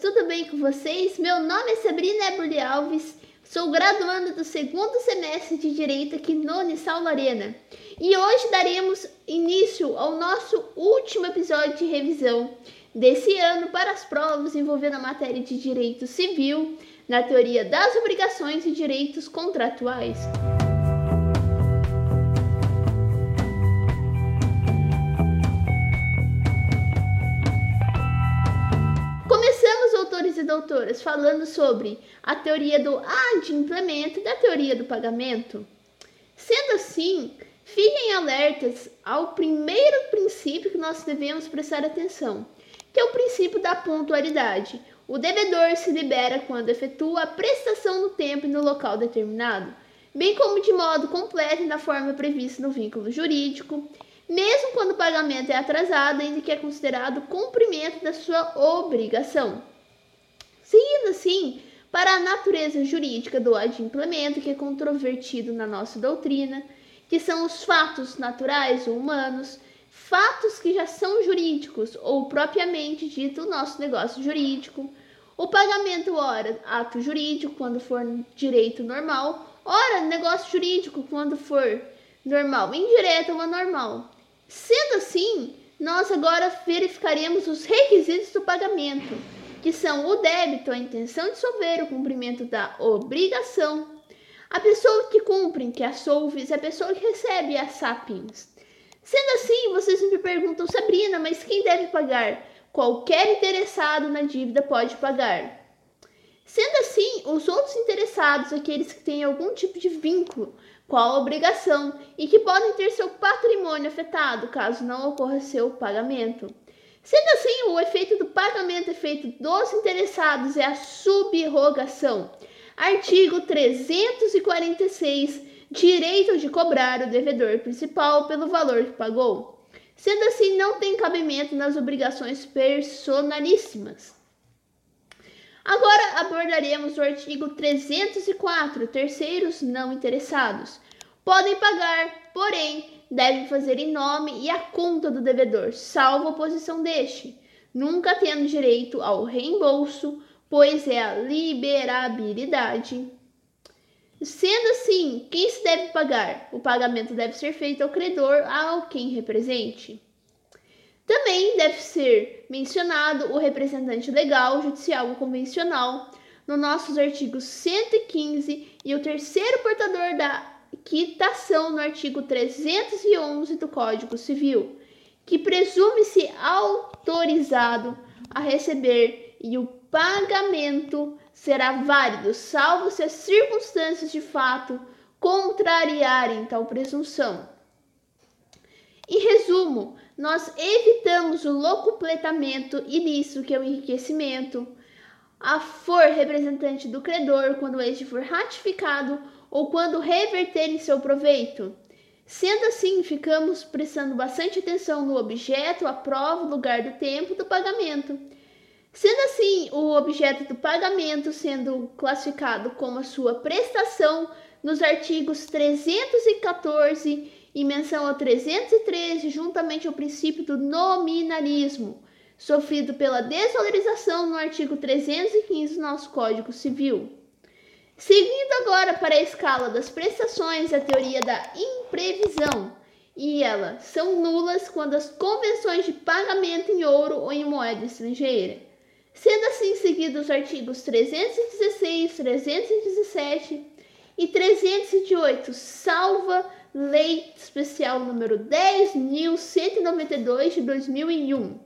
tudo bem com vocês? Meu nome é Sabrina Eberly Alves, sou graduanda do segundo semestre de Direito aqui no Unisal Lorena. E hoje daremos início ao nosso último episódio de revisão desse ano para as provas envolvendo a matéria de Direito Civil, na teoria das obrigações e direitos contratuais. Falando sobre a teoria do adimplemento e da teoria do pagamento? Sendo assim, fiquem alertas ao primeiro princípio que nós devemos prestar atenção, que é o princípio da pontualidade. O devedor se libera quando efetua a prestação no tempo e no local determinado, bem como de modo completo e na forma prevista no vínculo jurídico, mesmo quando o pagamento é atrasado, ainda que é considerado cumprimento da sua obrigação. Seguindo assim para a natureza jurídica do adimplemento, que é controvertido na nossa doutrina, que são os fatos naturais ou humanos, fatos que já são jurídicos ou propriamente dito o nosso negócio jurídico, o pagamento, ora, ato jurídico, quando for direito normal, ora, negócio jurídico, quando for normal, indireto ou anormal. Sendo assim, nós agora verificaremos os requisitos do pagamento que são o débito, a intenção de solver, o cumprimento da obrigação. A pessoa que cumpre, que a solves, é a pessoa que recebe as sapins. Sendo assim, vocês me perguntam, Sabrina, mas quem deve pagar? Qualquer interessado na dívida pode pagar. Sendo assim, os outros interessados, aqueles que têm algum tipo de vínculo com a obrigação e que podem ter seu patrimônio afetado caso não ocorra seu pagamento. Sendo assim, o efeito do pagamento efeito dos interessados é a subrogação. Artigo 346. Direito de cobrar o devedor principal pelo valor que pagou. Sendo assim, não tem cabimento nas obrigações personalíssimas. Agora abordaremos o artigo 304. Terceiros não interessados podem pagar, porém, deve fazer em nome e a conta do devedor, salvo oposição deste, nunca tendo direito ao reembolso, pois é a liberabilidade. Sendo assim, quem se deve pagar? O pagamento deve ser feito ao credor, ao quem represente. Também deve ser mencionado o representante legal, judicial ou convencional, nos nossos artigos 115 e o terceiro portador da quitação no artigo 311 do Código Civil, que presume-se autorizado a receber e o pagamento será válido, salvo se as circunstâncias de fato contrariarem tal presunção. Em resumo, nós evitamos o locupletamento ilícito, que é o enriquecimento, a for representante do credor quando este for ratificado ou quando reverter em seu proveito. Sendo assim, ficamos prestando bastante atenção no objeto, a prova, o lugar do tempo do pagamento. Sendo assim, o objeto do pagamento sendo classificado como a sua prestação nos artigos 314 e menção ao 313, juntamente ao princípio do nominalismo, sofrido pela desvalorização no artigo 315 do nosso Código Civil. Seguindo agora para a escala das prestações, a teoria da imprevisão, e elas são nulas quando as convenções de pagamento em ouro ou em moeda estrangeira. Sendo assim seguidos os artigos 316, 317 e 308, salva Lei Especial número 10.192 de 2001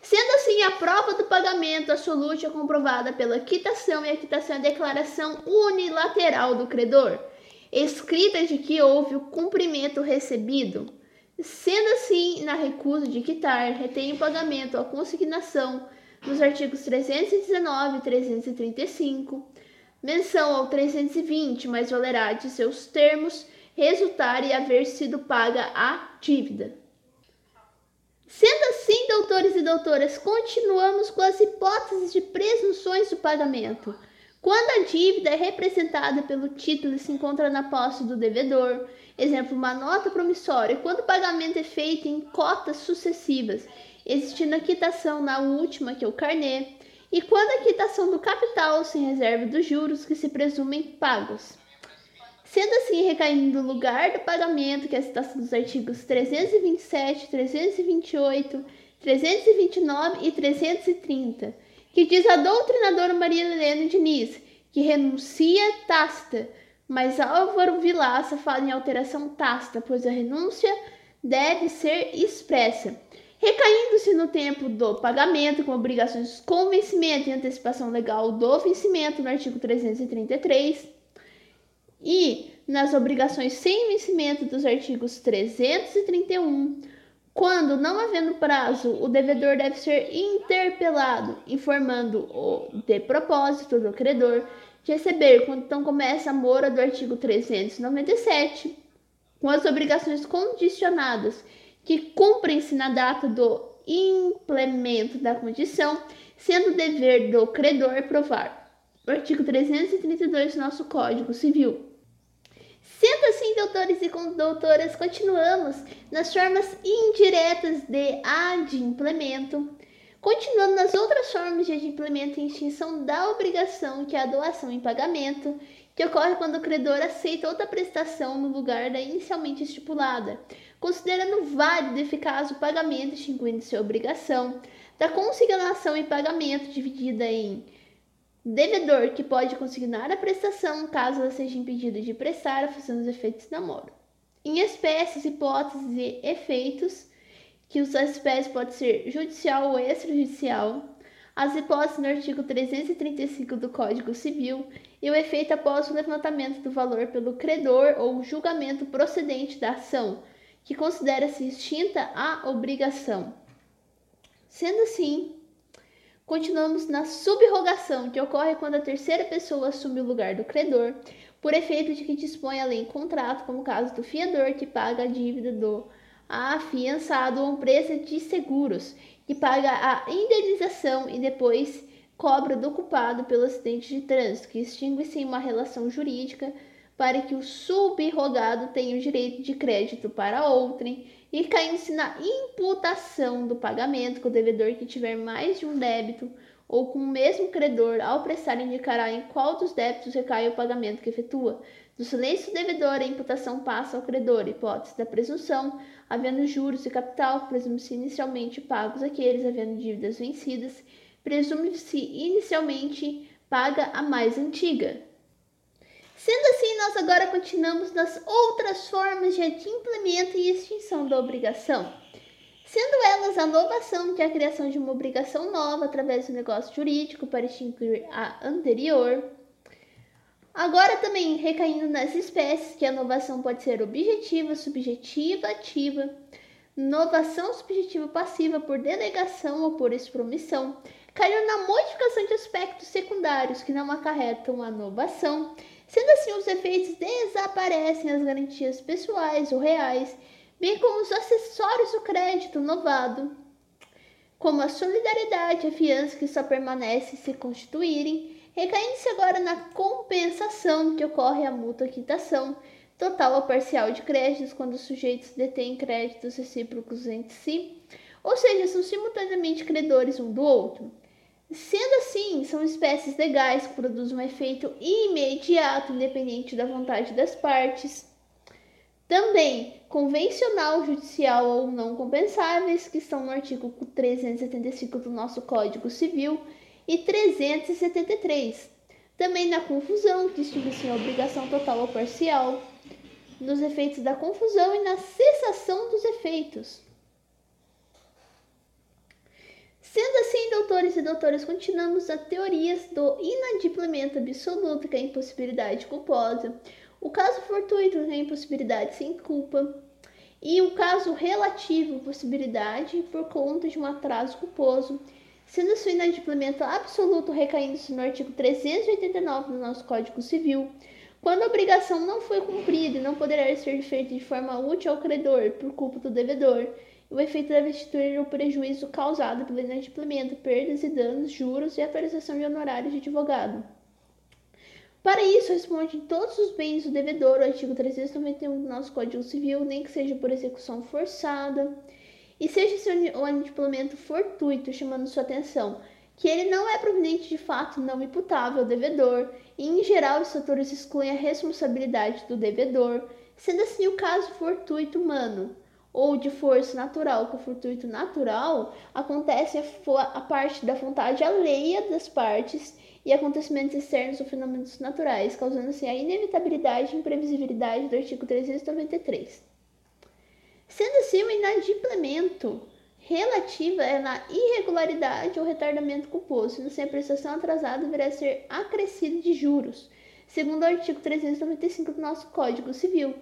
Sendo assim, a prova do pagamento absoluto é comprovada pela quitação e a quitação é a declaração unilateral do credor, escrita de que houve o cumprimento recebido. Sendo assim, na recusa de quitar, retém o pagamento a consignação nos artigos 319 e 335, menção ao 320, mas valerá de seus termos resultar e haver sido paga a dívida. Sendo assim, doutores e doutoras, continuamos com as hipóteses de presunções do pagamento. Quando a dívida é representada pelo título e se encontra na posse do devedor, exemplo, uma nota promissória, quando o pagamento é feito em cotas sucessivas, existindo a quitação na última, que é o carnê, e quando a quitação do capital sem reserva dos juros que se presumem pagos. Sendo assim, recaindo no lugar do pagamento, que é a citação dos artigos 327, 328, 329 e 330, que diz a doutrinadora Maria Helena Diniz, que renuncia tácita, mas Álvaro Vilaça fala em alteração tácita, pois a renúncia deve ser expressa. Recaindo-se no tempo do pagamento com obrigações com vencimento e antecipação legal do vencimento no artigo 333 e nas obrigações sem vencimento dos artigos 331. Quando não havendo prazo, o devedor deve ser interpelado, informando o de propósito do credor de receber, quando então começa a mora do artigo 397, com as obrigações condicionadas que cumprem-se na data do implemento da condição, sendo dever do credor provar. O artigo 332 do nosso Código Civil. Sendo assim, doutores e doutoras, continuamos nas formas indiretas de adimplemento, continuando nas outras formas de adimplemento e extinção da obrigação, que é a doação em pagamento, que ocorre quando o credor aceita outra prestação no lugar da inicialmente estipulada, considerando válido e eficaz o pagamento extinguindo-se a obrigação, da consignação em pagamento dividida em devedor que pode consignar a prestação caso ela seja impedida de prestar a função dos efeitos da mora. Em espécies, hipóteses e efeitos, que os espécies pode ser judicial ou extrajudicial, as hipóteses no artigo 335 do Código Civil e o efeito após o levantamento do valor pelo credor ou julgamento procedente da ação, que considera-se extinta a obrigação. Sendo assim, continuamos na subrogação, que ocorre quando a terceira pessoa assume o lugar do credor, por efeito de que dispõe além contrato, como o caso do fiador que paga a dívida do afiançado ou empresa de seguros, que paga a indenização e depois cobra do culpado pelo acidente de trânsito, que extingue-se em uma relação jurídica para que o subrogado tenha o direito de crédito para outrem e caindo-se na imputação do pagamento com o devedor que tiver mais de um débito ou com o mesmo credor, ao prestar indicará em qual dos débitos recai o pagamento que efetua. Do silêncio do devedor, a imputação passa ao credor, hipótese da presunção, havendo juros e capital, presume-se inicialmente pagos aqueles, havendo dívidas vencidas, presume-se inicialmente paga a mais antiga. Sendo assim, nós agora continuamos nas outras formas de adimplemento e extinção da obrigação, sendo elas a novação, que é a criação de uma obrigação nova através do negócio jurídico para extinguir a anterior. Agora também recaindo nas espécies, que a novação pode ser objetiva, subjetiva, ativa, novação subjetiva passiva por delegação ou por expromissão, caiu na modificação de aspectos secundários que não acarretam a novação Sendo assim, os efeitos desaparecem as garantias pessoais ou reais, bem como os acessórios do crédito novado, como a solidariedade e a fiança que só permanece se constituírem, recaindo-se agora na compensação que ocorre a mútua quitação, total ou parcial de créditos quando os sujeitos detêm créditos recíprocos entre si, ou seja, são simultaneamente credores um do outro. Sendo assim, são espécies legais que produzem um efeito imediato, independente da vontade das partes. Também convencional, judicial ou não compensáveis, que estão no artigo 375 do nosso Código Civil e 373. Também na confusão, que distingue-se a obrigação total ou parcial, nos efeitos da confusão e na cessação dos efeitos. Sendo assim, doutores e doutoras, continuamos a teorias do inadimplemento absoluto, que é a impossibilidade culposa, o caso fortuito, que é a impossibilidade sem culpa, e o caso relativo, possibilidade por conta de um atraso culposo, sendo assim o inadimplemento absoluto recaindo-se no artigo 389 do nosso Código Civil, quando a obrigação não foi cumprida e não poderá ser feita de forma útil ao credor por culpa do devedor, o efeito deve instituir o prejuízo causado pelo inadimplemento, perdas e danos, juros e atualização de honorários de advogado. Para isso, responde em todos os bens do devedor, o artigo 391 do nosso Código Civil, nem que seja por execução forçada, e seja esse o inadimplemento fortuito, chamando sua atenção, que ele não é proveniente de fato não imputável ao devedor, e em geral os fatores excluem a responsabilidade do devedor, sendo assim o caso fortuito humano ou de força natural, o fortuito natural acontece a, a parte da vontade alheia das partes e acontecimentos externos ou fenômenos naturais, causando assim a inevitabilidade e imprevisibilidade do artigo 393. Sendo assim, o inadimplemento relativa é na irregularidade ou retardamento culposo, sendo assim a prestação atrasada deverá ser acrescida de juros, segundo o artigo 395 do nosso Código Civil.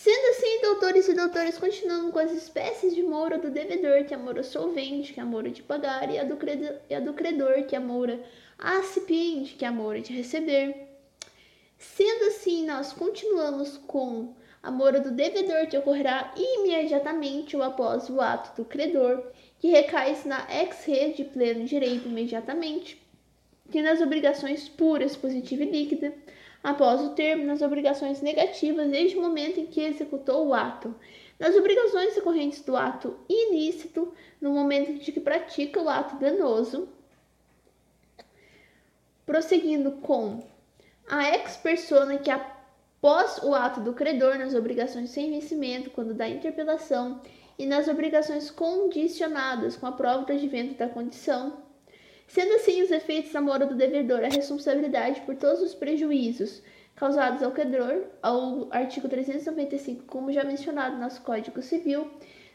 Sendo assim, doutores e doutoras continuam com as espécies de moura do devedor, que é a moura solvente, que é a moura de pagar, e a do, credor, e a do credor, que é a moura acipiente, que é a moura de receber. Sendo assim, nós continuamos com a mora do devedor que ocorrerá imediatamente ou após o ato do credor, que recai na ex-re de pleno direito imediatamente, que nas obrigações puras, positiva e líquida, após o termo, nas obrigações negativas desde o momento em que executou o ato, nas obrigações decorrentes do ato ilícito, no momento de que pratica o ato danoso, prosseguindo com a ex-persona que a Pós o ato do credor nas obrigações sem vencimento, quando da interpelação, e nas obrigações condicionadas com a prova do advento da condição, sendo assim os efeitos da mora do devedor a responsabilidade por todos os prejuízos causados ao credor, ao artigo 395, como já mencionado no nosso Código Civil,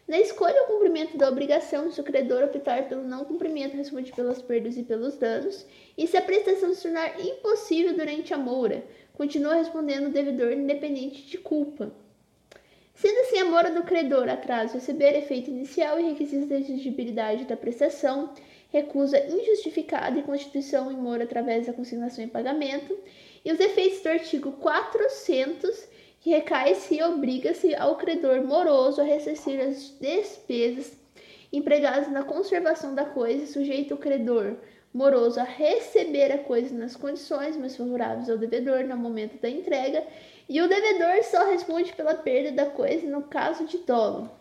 na escolha ou cumprimento da obrigação, se o credor optar pelo não cumprimento, responde pelas perdas e pelos danos, e se a prestação se tornar impossível durante a moura, continua respondendo o devedor independente de culpa. Sendo assim a mora do credor, atraso, receber efeito inicial e requisitos de exigibilidade da prestação, recusa injustificada e constituição em mora através da consignação em pagamento, e os efeitos do artigo 400, que recai-se e obriga-se ao credor moroso a ressarcir as despesas empregadas na conservação da coisa, sujeito o credor moroso a receber a coisa nas condições mais favoráveis ao devedor no momento da entrega, e o devedor só responde pela perda da coisa no caso de dolo.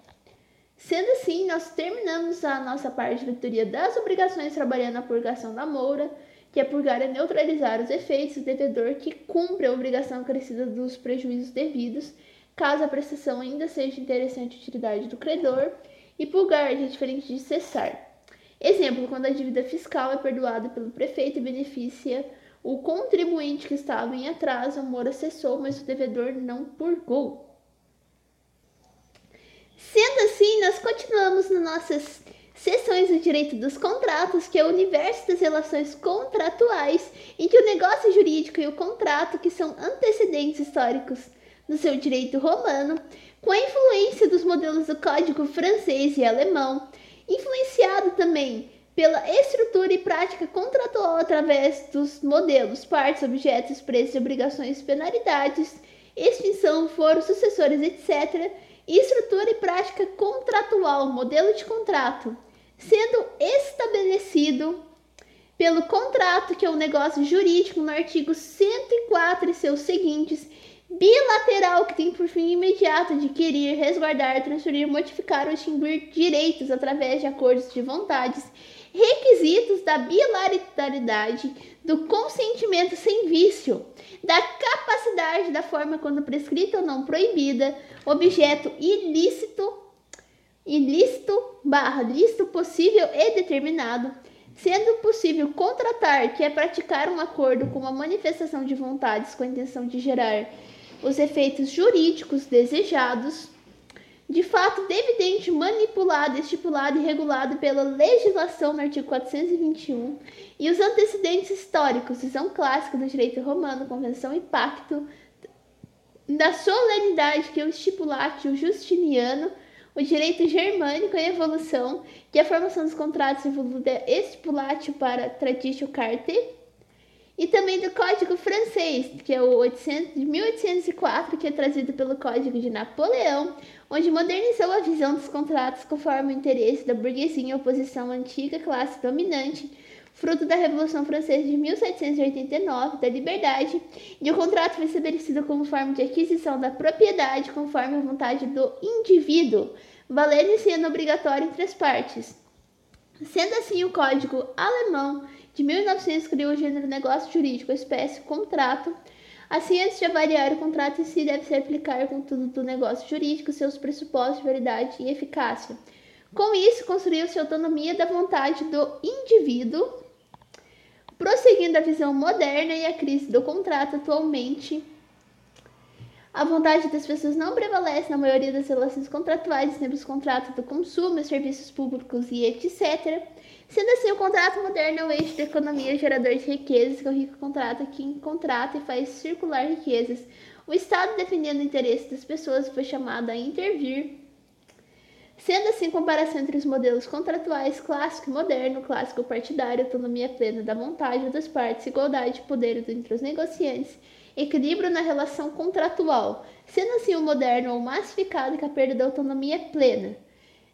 Sendo assim, nós terminamos a nossa parte de teoria das obrigações trabalhando a purgação da moura, que é purgar e neutralizar os efeitos do devedor que cumpre a obrigação acrescida dos prejuízos devidos, caso a prestação ainda seja interessante utilidade do credor, e purgar, é diferente de cessar. Exemplo, quando a dívida fiscal é perdoada pelo prefeito e beneficia o contribuinte que estava em atraso, a mora cessou, mas o devedor não purgou. Sendo assim, nós continuamos nas nossas sessões do direito dos contratos, que é o universo das relações contratuais, em que o negócio jurídico e o contrato, que são antecedentes históricos do seu direito romano, com a influência dos modelos do Código francês e alemão, influenciado também pela estrutura e prática contratual através dos modelos, partes, objetos, preços, obrigações, penalidades, extinção, foros, sucessores, etc. Estrutura e prática contratual, modelo de contrato, sendo estabelecido pelo contrato, que é um negócio jurídico, no artigo 104 e seus seguintes, bilateral que tem por fim imediato adquirir, resguardar, transferir, modificar ou extinguir direitos através de acordos de vontades, requisitos da bilateralidade, do consentimento sem vício, da capacidade da forma quando prescrita ou não proibida, objeto ilícito, ilícito barra lícito possível e determinado, sendo possível contratar, que é praticar um acordo com uma manifestação de vontades com a intenção de gerar os efeitos jurídicos desejados, de fato devidente, manipulado, estipulado e regulado pela legislação no artigo 421 e os antecedentes históricos, visão clássica do direito romano, convenção e pacto da solenidade que o estipulatio justiniano, o direito germânico em evolução, que a formação dos contratos evoluda estipulatio para traditio carte, e também do Código Francês, que é o 800, de 1804, que é trazido pelo Código de Napoleão, onde modernizou a visão dos contratos conforme o interesse da burguesia em oposição à antiga classe dominante, fruto da Revolução Francesa de 1789, da liberdade, e o contrato foi estabelecido como forma de aquisição da propriedade conforme a vontade do indivíduo, valendo e sendo obrigatório entre as partes. Sendo assim, o Código Alemão de 1900 criou o gênero negócio jurídico, espécie contrato. Assim, antes de avaliar o contrato em si, deve-se aplicar com tudo do negócio jurídico, seus pressupostos de verdade e eficácia. Com isso, construiu-se a autonomia da vontade do indivíduo, prosseguindo a visão moderna e a crise do contrato atualmente a vontade das pessoas não prevalece na maioria das relações contratuais, sempre os contratos do consumo, serviços públicos e etc. Sendo assim, o contrato moderno é o eixo da economia gerador de riquezas, que é o rico contrato que contrata e faz circular riquezas. O Estado, defendendo o interesse das pessoas, foi chamado a intervir. Sendo assim, comparação entre os modelos contratuais clássico e moderno, clássico partidário, autonomia plena da vontade das partes, igualdade de poder entre os negociantes, equilíbrio na relação contratual, sendo assim o moderno ou massificado que a perda da autonomia é plena.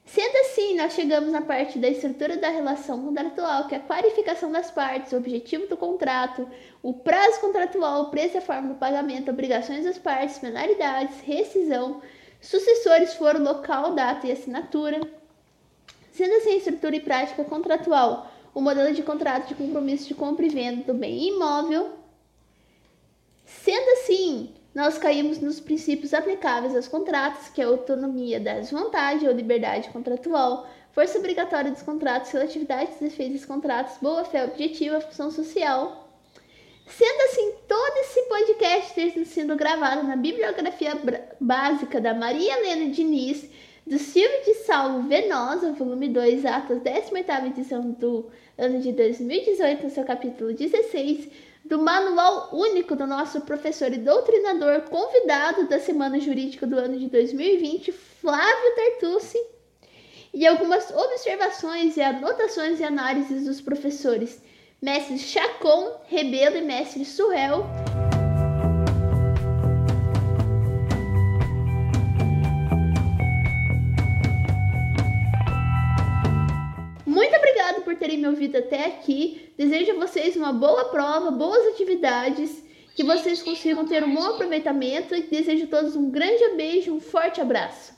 Sendo assim, nós chegamos na parte da estrutura da relação contratual, que é a qualificação das partes, o objetivo do contrato, o prazo contratual, o preço e a forma do pagamento, obrigações das partes, penalidades, rescisão, sucessores foram local, data e assinatura. Sendo assim, a estrutura e prática contratual, o modelo de contrato de compromisso de compra e venda do bem imóvel, Sendo assim, nós caímos nos princípios aplicáveis aos contratos, que é a autonomia da desvantagem ou liberdade contratual, força obrigatória dos contratos, relatividade dos efeitos dos contratos, boa-fé objetiva, função social. Sendo assim, todo esse podcast ter sido gravado na bibliografia básica da Maria Helena Diniz, do Silvio de Salvo Venosa, volume 2, Atos, 18ª edição do ano de 2018, no seu capítulo 16, do Manual Único do nosso professor e doutrinador convidado da Semana Jurídica do ano de 2020, Flávio Tartucci, e algumas observações e anotações e análises dos professores Mestre Chacon, Rebelo e Mestre Surrel. Me ouvido até aqui. Desejo a vocês uma boa prova, boas atividades, que vocês consigam ter um bom aproveitamento e desejo a todos um grande beijo, um forte abraço.